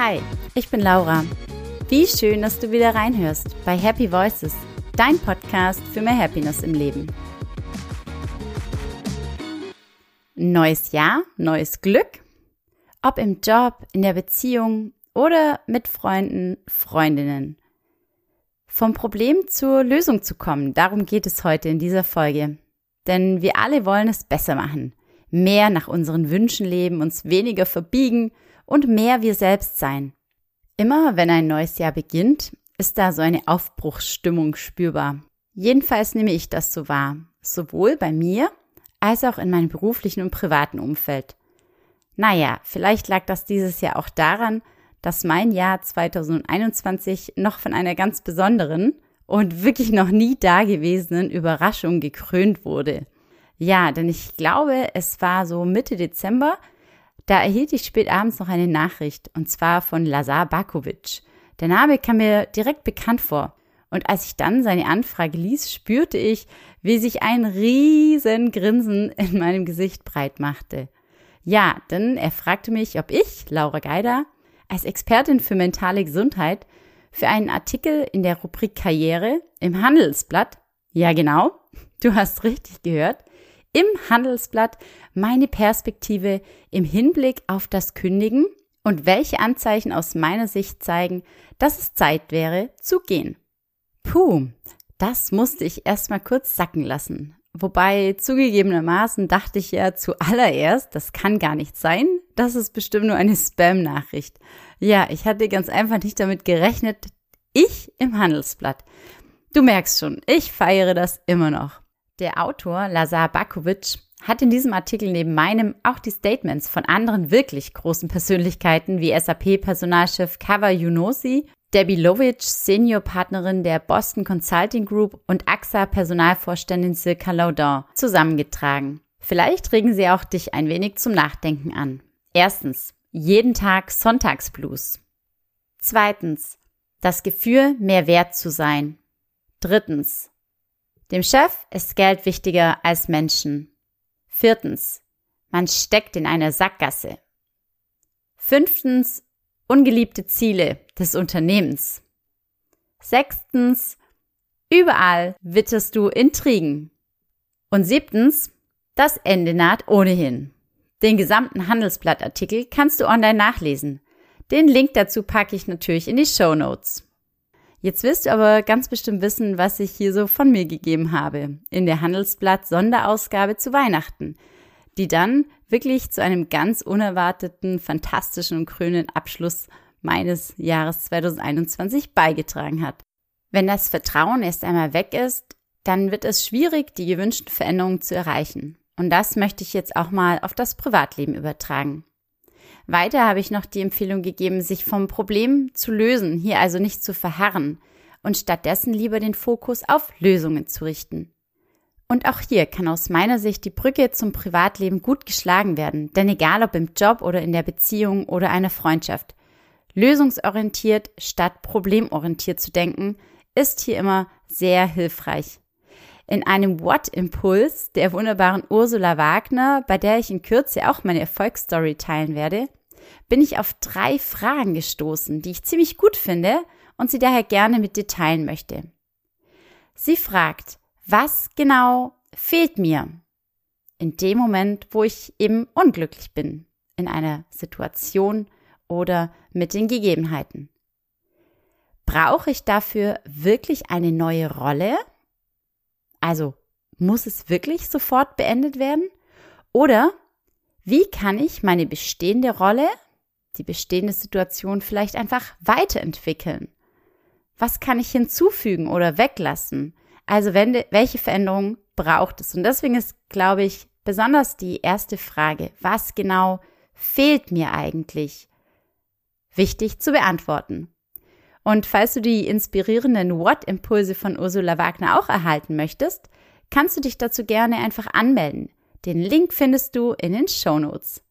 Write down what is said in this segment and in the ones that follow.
Hi, ich bin Laura. Wie schön, dass du wieder reinhörst bei Happy Voices, dein Podcast für mehr Happiness im Leben. Neues Jahr, neues Glück. Ob im Job, in der Beziehung oder mit Freunden, Freundinnen. Vom Problem zur Lösung zu kommen, darum geht es heute in dieser Folge. Denn wir alle wollen es besser machen. Mehr nach unseren Wünschen leben, uns weniger verbiegen und mehr wir selbst sein. Immer wenn ein neues Jahr beginnt, ist da so eine Aufbruchsstimmung spürbar. Jedenfalls nehme ich das so wahr, sowohl bei mir als auch in meinem beruflichen und privaten Umfeld. Naja, vielleicht lag das dieses Jahr auch daran, dass mein Jahr 2021 noch von einer ganz besonderen und wirklich noch nie dagewesenen Überraschung gekrönt wurde. Ja, denn ich glaube, es war so Mitte Dezember, da erhielt ich spät abends noch eine Nachricht, und zwar von Lazar Bakovic. Der Name kam mir direkt bekannt vor. Und als ich dann seine Anfrage ließ, spürte ich, wie sich ein riesen Grinsen in meinem Gesicht breit machte. Ja, denn er fragte mich, ob ich, Laura Geider, als Expertin für mentale Gesundheit für einen Artikel in der Rubrik Karriere im Handelsblatt, ja genau, du hast richtig gehört, im Handelsblatt meine Perspektive im Hinblick auf das Kündigen und welche Anzeichen aus meiner Sicht zeigen, dass es Zeit wäre zu gehen. Puh, das musste ich erstmal kurz sacken lassen. Wobei zugegebenermaßen dachte ich ja zuallererst, das kann gar nicht sein, das ist bestimmt nur eine Spam-Nachricht. Ja, ich hatte ganz einfach nicht damit gerechnet, ich im Handelsblatt. Du merkst schon, ich feiere das immer noch. Der Autor Lazar Bakovic hat in diesem Artikel neben meinem auch die Statements von anderen wirklich großen Persönlichkeiten wie SAP-Personalchef Kava Yunosi, Debbie Lovitch, Senior-Partnerin der Boston Consulting Group und AXA-Personalvorständin Silka Laudon zusammengetragen. Vielleicht regen sie auch dich ein wenig zum Nachdenken an. Erstens, jeden Tag Sonntagsblues. Zweitens, das Gefühl, mehr wert zu sein. Drittens, dem Chef ist Geld wichtiger als Menschen. Viertens, man steckt in einer Sackgasse. Fünftens, ungeliebte Ziele des Unternehmens. Sechstens, überall witterst du Intrigen. Und siebtens, das Ende naht ohnehin. Den gesamten Handelsblattartikel kannst du online nachlesen. Den Link dazu packe ich natürlich in die Show Notes. Jetzt wirst du aber ganz bestimmt wissen, was ich hier so von mir gegeben habe in der Handelsblatt Sonderausgabe zu Weihnachten, die dann wirklich zu einem ganz unerwarteten, fantastischen und krönenden Abschluss meines Jahres 2021 beigetragen hat. Wenn das Vertrauen erst einmal weg ist, dann wird es schwierig, die gewünschten Veränderungen zu erreichen. Und das möchte ich jetzt auch mal auf das Privatleben übertragen. Weiter habe ich noch die Empfehlung gegeben, sich vom Problem zu lösen, hier also nicht zu verharren und stattdessen lieber den Fokus auf Lösungen zu richten. Und auch hier kann aus meiner Sicht die Brücke zum Privatleben gut geschlagen werden, denn egal ob im Job oder in der Beziehung oder einer Freundschaft, lösungsorientiert statt problemorientiert zu denken, ist hier immer sehr hilfreich. In einem What-Impuls der wunderbaren Ursula Wagner, bei der ich in Kürze auch meine Erfolgsstory teilen werde, bin ich auf drei Fragen gestoßen, die ich ziemlich gut finde und sie daher gerne mit dir teilen möchte. Sie fragt, was genau fehlt mir in dem Moment, wo ich eben unglücklich bin, in einer Situation oder mit den Gegebenheiten? Brauche ich dafür wirklich eine neue Rolle? Also muss es wirklich sofort beendet werden? Oder wie kann ich meine bestehende Rolle, die bestehende Situation vielleicht einfach weiterentwickeln? Was kann ich hinzufügen oder weglassen? Also wenn, welche Veränderungen braucht es? Und deswegen ist, glaube ich, besonders die erste Frage, was genau fehlt mir eigentlich? Wichtig zu beantworten. Und falls du die inspirierenden What-Impulse von Ursula Wagner auch erhalten möchtest, kannst du dich dazu gerne einfach anmelden. Den Link findest du in den Show Notes.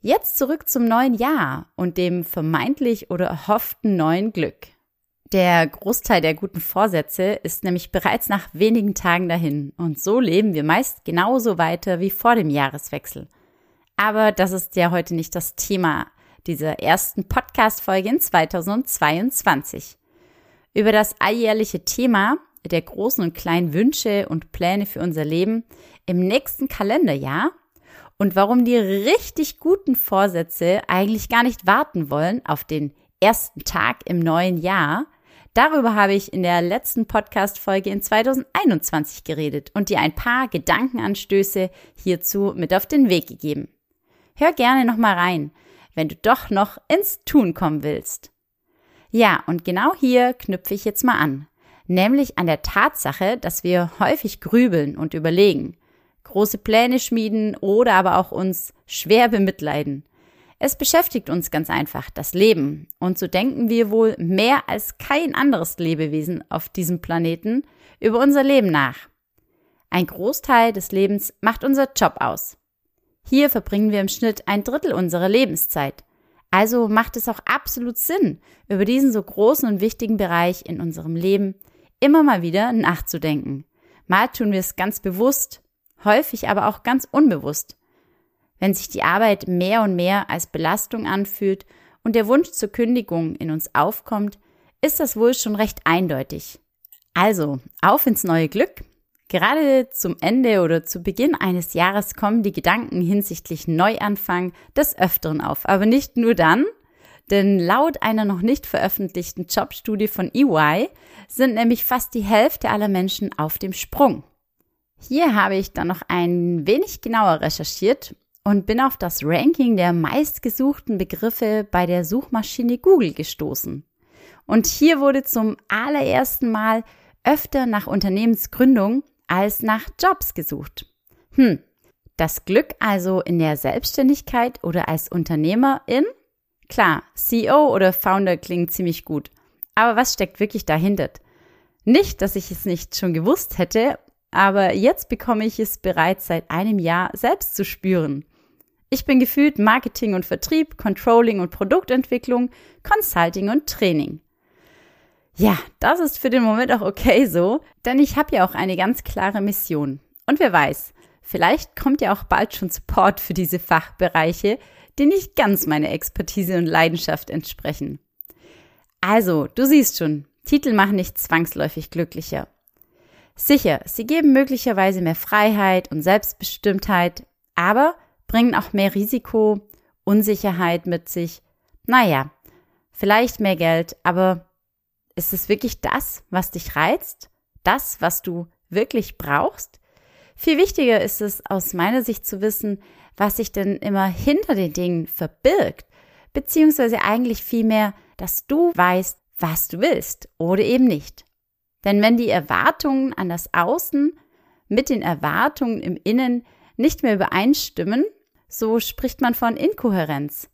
Jetzt zurück zum neuen Jahr und dem vermeintlich oder erhofften neuen Glück. Der Großteil der guten Vorsätze ist nämlich bereits nach wenigen Tagen dahin und so leben wir meist genauso weiter wie vor dem Jahreswechsel. Aber das ist ja heute nicht das Thema dieser ersten Podcast-Folge in 2022. Über das alljährliche Thema der großen und kleinen Wünsche und Pläne für unser Leben im nächsten Kalenderjahr und warum die richtig guten Vorsätze eigentlich gar nicht warten wollen auf den ersten Tag im neuen Jahr, Darüber habe ich in der letzten Podcast-Folge in 2021 geredet und dir ein paar Gedankenanstöße hierzu mit auf den Weg gegeben. Hör gerne nochmal rein, wenn du doch noch ins Tun kommen willst. Ja, und genau hier knüpfe ich jetzt mal an, nämlich an der Tatsache, dass wir häufig grübeln und überlegen, große Pläne schmieden oder aber auch uns schwer bemitleiden. Es beschäftigt uns ganz einfach das Leben. Und so denken wir wohl mehr als kein anderes Lebewesen auf diesem Planeten über unser Leben nach. Ein Großteil des Lebens macht unser Job aus. Hier verbringen wir im Schnitt ein Drittel unserer Lebenszeit. Also macht es auch absolut Sinn, über diesen so großen und wichtigen Bereich in unserem Leben immer mal wieder nachzudenken. Mal tun wir es ganz bewusst, häufig aber auch ganz unbewusst wenn sich die Arbeit mehr und mehr als Belastung anfühlt und der Wunsch zur Kündigung in uns aufkommt, ist das wohl schon recht eindeutig. Also, auf ins neue Glück. Gerade zum Ende oder zu Beginn eines Jahres kommen die Gedanken hinsichtlich Neuanfang des Öfteren auf. Aber nicht nur dann, denn laut einer noch nicht veröffentlichten Jobstudie von EY sind nämlich fast die Hälfte aller Menschen auf dem Sprung. Hier habe ich dann noch ein wenig genauer recherchiert und bin auf das Ranking der meistgesuchten Begriffe bei der Suchmaschine Google gestoßen. Und hier wurde zum allerersten Mal öfter nach Unternehmensgründung als nach Jobs gesucht. Hm, das Glück also in der Selbstständigkeit oder als Unternehmerin? Klar, CEO oder Founder klingt ziemlich gut. Aber was steckt wirklich dahinter? Nicht, dass ich es nicht schon gewusst hätte, aber jetzt bekomme ich es bereits seit einem Jahr selbst zu spüren. Ich bin gefühlt Marketing und Vertrieb, Controlling und Produktentwicklung, Consulting und Training. Ja, das ist für den Moment auch okay so, denn ich habe ja auch eine ganz klare Mission. Und wer weiß, vielleicht kommt ja auch bald schon Support für diese Fachbereiche, die nicht ganz meiner Expertise und Leidenschaft entsprechen. Also, du siehst schon, Titel machen nicht zwangsläufig glücklicher. Sicher, sie geben möglicherweise mehr Freiheit und Selbstbestimmtheit, aber bringen auch mehr Risiko, Unsicherheit mit sich. Naja, vielleicht mehr Geld, aber ist es wirklich das, was dich reizt? Das, was du wirklich brauchst? Viel wichtiger ist es aus meiner Sicht zu wissen, was sich denn immer hinter den Dingen verbirgt, beziehungsweise eigentlich vielmehr, dass du weißt, was du willst oder eben nicht. Denn wenn die Erwartungen an das Außen mit den Erwartungen im Innen nicht mehr übereinstimmen, so spricht man von Inkohärenz.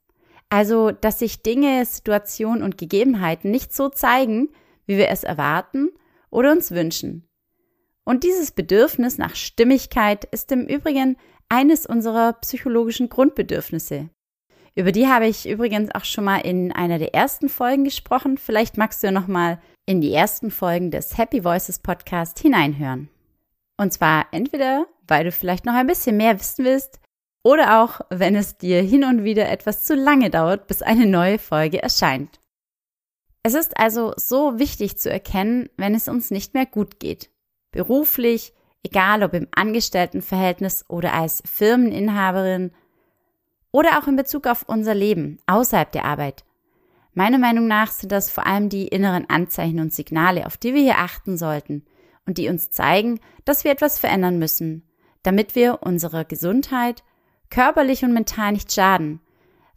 Also, dass sich Dinge, Situationen und Gegebenheiten nicht so zeigen, wie wir es erwarten oder uns wünschen. Und dieses Bedürfnis nach Stimmigkeit ist im Übrigen eines unserer psychologischen Grundbedürfnisse. Über die habe ich übrigens auch schon mal in einer der ersten Folgen gesprochen. Vielleicht magst du ja noch mal in die ersten Folgen des Happy Voices Podcast hineinhören. Und zwar entweder, weil du vielleicht noch ein bisschen mehr wissen willst oder auch, wenn es dir hin und wieder etwas zu lange dauert, bis eine neue Folge erscheint. Es ist also so wichtig zu erkennen, wenn es uns nicht mehr gut geht. Beruflich, egal ob im Angestelltenverhältnis oder als Firmeninhaberin oder auch in Bezug auf unser Leben außerhalb der Arbeit. Meiner Meinung nach sind das vor allem die inneren Anzeichen und Signale, auf die wir hier achten sollten und die uns zeigen, dass wir etwas verändern müssen, damit wir unserer Gesundheit körperlich und mental nicht schaden,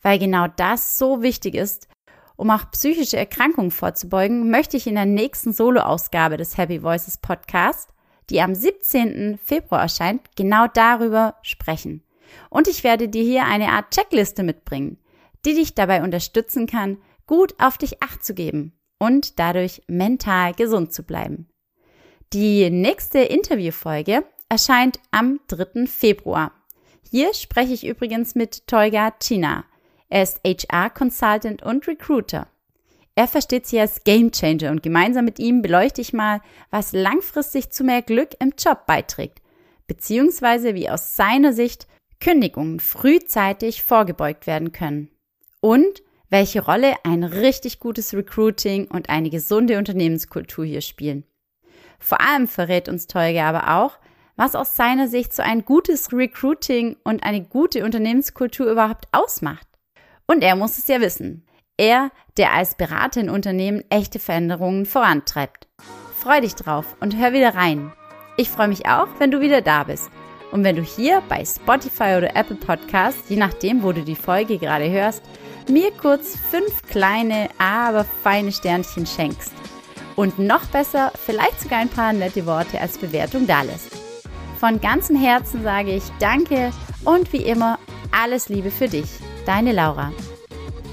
weil genau das so wichtig ist. Um auch psychische Erkrankungen vorzubeugen, möchte ich in der nächsten Solo-Ausgabe des Happy Voices Podcast, die am 17. Februar erscheint, genau darüber sprechen. Und ich werde dir hier eine Art Checkliste mitbringen, die dich dabei unterstützen kann, gut auf dich acht zu geben und dadurch mental gesund zu bleiben. Die nächste Interviewfolge erscheint am 3. Februar. Hier spreche ich übrigens mit Tolga China. Er ist HR-Consultant und Recruiter. Er versteht sich als Gamechanger und gemeinsam mit ihm beleuchte ich mal, was langfristig zu mehr Glück im Job beiträgt, beziehungsweise wie aus seiner Sicht Kündigungen frühzeitig vorgebeugt werden können. und welche Rolle ein richtig gutes Recruiting und eine gesunde Unternehmenskultur hier spielen. Vor allem verrät uns Teuge aber auch, was aus seiner Sicht so ein gutes Recruiting und eine gute Unternehmenskultur überhaupt ausmacht. Und er muss es ja wissen. Er, der als Berater in Unternehmen echte Veränderungen vorantreibt. Freu dich drauf und hör wieder rein. Ich freue mich auch, wenn du wieder da bist. Und wenn du hier bei Spotify oder Apple Podcasts, je nachdem, wo du die Folge gerade hörst, mir kurz fünf kleine, aber feine Sternchen schenkst. Und noch besser, vielleicht sogar ein paar nette Worte als Bewertung dalässt. Von ganzem Herzen sage ich Danke und wie immer alles Liebe für dich, deine Laura.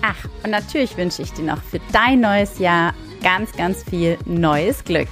Ach, und natürlich wünsche ich dir noch für dein neues Jahr ganz, ganz viel neues Glück.